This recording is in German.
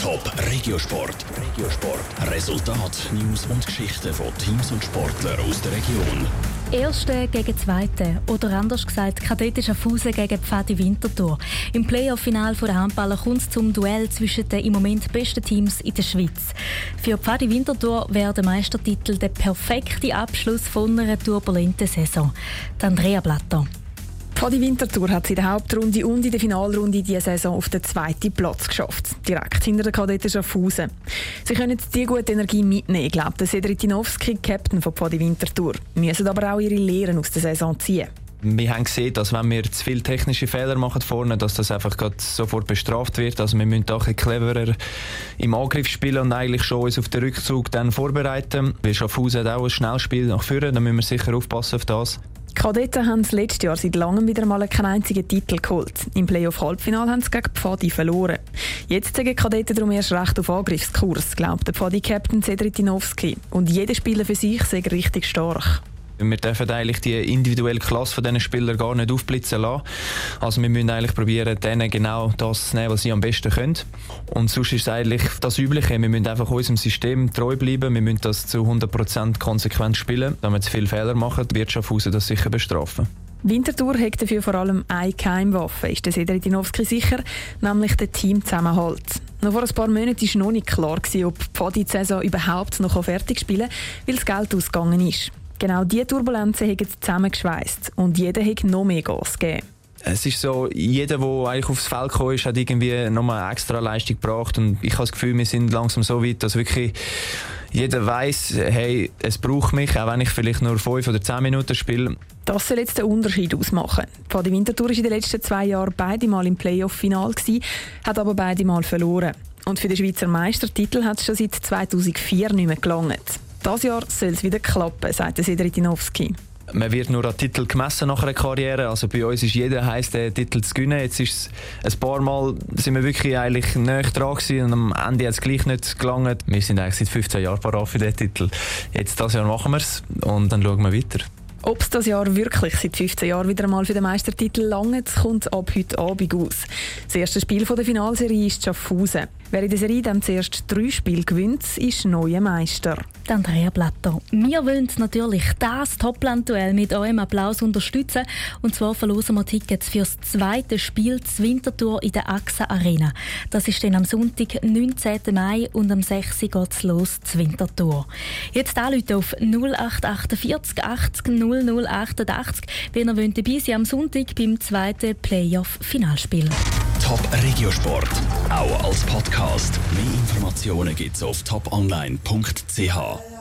Top Regiosport. Regiosport. Resultat, News und Geschichten von Teams und Sportlern aus der Region. Erste gegen Zweite oder anders gesagt Kadette Schaffhausen gegen Pfadi Winterthur. Im Playoff-Final der Handballer kommt es zum Duell zwischen den im Moment besten Teams in der Schweiz. Für Pfadi Winterthur wäre der Meistertitel der perfekte Abschluss von einer turbulenten Saison. Die Andrea Blatter. Pfadi Winterthur hat sie in der Hauptrunde und in der Finalrunde diese Saison auf den zweiten Platz geschafft. Direkt hinter den Kadetten Schaffhausen. Sie können die gute Energie mitnehmen, glaubt der Sedritinowski, Captain von Pfadi Winterthur. Müssen aber auch ihre Lehren aus der Saison ziehen. Wir haben gesehen, dass wenn wir zu viele technische Fehler machen vorne, dass das einfach sofort bestraft wird. Also wir müssen auch ein cleverer im Angriff spielen und eigentlich schon uns auf den Rückzug dann vorbereiten. Weil Schaffhausen hat auch ein Schnellspiel nach vorne, dann müssen wir sicher aufpassen auf das. Die Kadetten haben das letzte Jahr seit langem wieder mal keinen einzigen Titel geholt. Im Playoff-Halbfinale haben sie gegen Pfadi verloren. Jetzt sind die Kadetten darum erst recht auf Angriffskurs, glaubt der Pfadi-Captain Cedritinowski. Und jeder Spieler für sich sei richtig stark. Wir dürfen eigentlich die individuelle Klasse von diesen Spielern gar nicht aufblitzen lassen. Also wir müssen eigentlich probieren, denen genau das zu nehmen, was sie am besten können. Und sonst ist es eigentlich das Übliche. Wir müssen einfach unserem System treu bleiben. Wir müssen das zu 100% konsequent spielen. Wenn wir zu viele Fehler machen, wird Schaffhausen das sicher bestrafen. Winterthur hat dafür vor allem eine Keimwaffe, ist der Sedritinowski sicher, nämlich der Teamzusammenhalt. Noch vor ein paar Monaten war noch nicht klar, ob die Saison überhaupt noch fertig spielen kann, weil das Geld ausgegangen ist. Genau diese Turbulenzen haben zusammengeschweißt und jeder hat noch mehr Gas gegeben. Es ist so, jeder, der eigentlich aufs Feld gekommen ist, hat irgendwie nochmal eine extra Leistung gebracht und ich habe das Gefühl, wir sind langsam so weit, dass wirklich jeder weiß, hey, es braucht mich, auch wenn ich vielleicht nur fünf oder zehn Minuten spiele. Das soll jetzt den Unterschied ausmachen. Von der Wintertour war in den letzten zwei Jahren beide Mal im Playoff-Final, hat aber beide Mal verloren. Und für den Schweizer Meistertitel hat es schon seit 2004 nicht mehr gelangt. Das Jahr soll es wieder klappen, sagt Sedritinowski. Man wird nur an Titel gemessen nach einer Karriere. Also bei uns ist jeder heiß, den Titel zu gewinnen. Jetzt ist es ein paar Mal sind wir wirklich eigentlich näher dran gewesen und am Ende hat es gleich nicht gelangt. Wir sind eigentlich seit 15 Jahren parat für den Titel. Jetzt das Jahr machen wir es und dann schauen wir weiter. Ob es das Jahr wirklich seit 15 Jahren wieder einmal für den Meistertitel langt, kommt ab heute Abend aus. Das erste Spiel der Finalserie ist Schaffhausen. Wer in der Serie dann zuerst drei Spiele gewinnt, ist neuer Meister. Andrea Blatter. Wir wollen natürlich das Topland-Duell mit eurem Applaus unterstützen. Und zwar verlosen wir Tickets für das zweite Spiel zur Wintertour in der AXA Arena. Das ist dann am Sonntag, 19. Mai und am 6. geht es los zur Wintertour. Jetzt anrufen auf 0848 80 0088, wenn ihr wollt dabei sein am Sonntag beim zweiten Playoff-Finalspiel. Top Regiosport, auch als Podcast. Mehr Informationen gibt's auf toponline.ch.